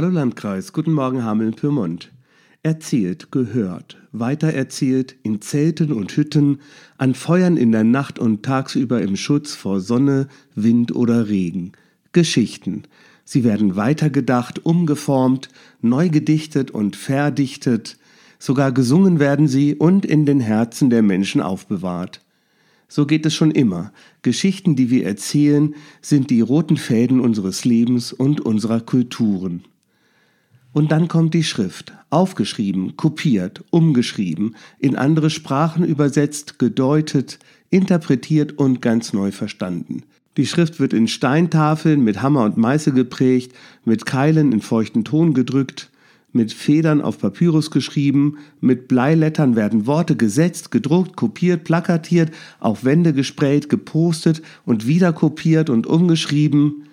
Hallo Landkreis, guten Morgen Hameln-Pyrmont. Erzählt, gehört, weitererzählt, in Zelten und Hütten, an Feuern in der Nacht und tagsüber im Schutz vor Sonne, Wind oder Regen. Geschichten. Sie werden weitergedacht, umgeformt, neu gedichtet und verdichtet, sogar gesungen werden sie und in den Herzen der Menschen aufbewahrt. So geht es schon immer. Geschichten, die wir erzählen, sind die roten Fäden unseres Lebens und unserer Kulturen. Und dann kommt die Schrift, aufgeschrieben, kopiert, umgeschrieben, in andere Sprachen übersetzt, gedeutet, interpretiert und ganz neu verstanden. Die Schrift wird in Steintafeln mit Hammer und Meißel geprägt, mit Keilen in feuchten Ton gedrückt, mit Federn auf Papyrus geschrieben, mit Bleilettern werden Worte gesetzt, gedruckt, kopiert, plakatiert, auf Wände gesprayt, gepostet und wieder kopiert und umgeschrieben.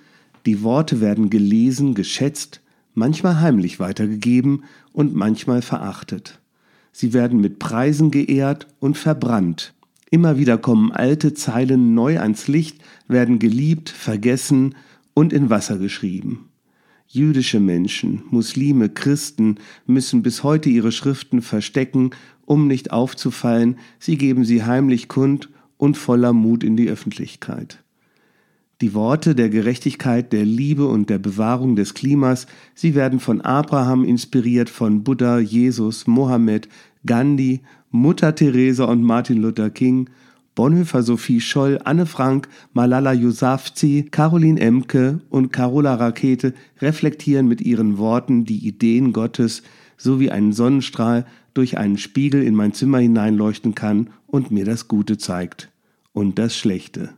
Die Worte werden gelesen, geschätzt, manchmal heimlich weitergegeben und manchmal verachtet. Sie werden mit Preisen geehrt und verbrannt. Immer wieder kommen alte Zeilen neu ans Licht, werden geliebt, vergessen und in Wasser geschrieben. Jüdische Menschen, Muslime, Christen müssen bis heute ihre Schriften verstecken, um nicht aufzufallen, sie geben sie heimlich kund und voller Mut in die Öffentlichkeit. Die Worte der Gerechtigkeit, der Liebe und der Bewahrung des Klimas, sie werden von Abraham inspiriert, von Buddha, Jesus, Mohammed, Gandhi, Mutter Teresa und Martin Luther King, Bonhoeffer Sophie Scholl, Anne Frank, Malala Yousafzai, Caroline Emke und Carola Rakete reflektieren mit ihren Worten die Ideen Gottes, so wie ein Sonnenstrahl durch einen Spiegel in mein Zimmer hineinleuchten kann und mir das Gute zeigt und das Schlechte.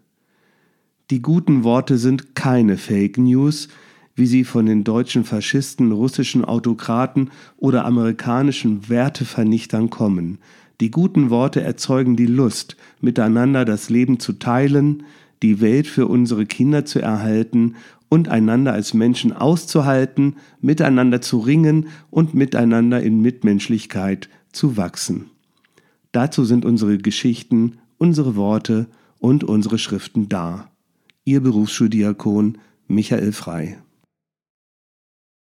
Die guten Worte sind keine Fake News, wie sie von den deutschen Faschisten, russischen Autokraten oder amerikanischen Wertevernichtern kommen. Die guten Worte erzeugen die Lust, miteinander das Leben zu teilen, die Welt für unsere Kinder zu erhalten und einander als Menschen auszuhalten, miteinander zu ringen und miteinander in Mitmenschlichkeit zu wachsen. Dazu sind unsere Geschichten, unsere Worte und unsere Schriften da. Ihr Berufsschuldiakon Michael Frei.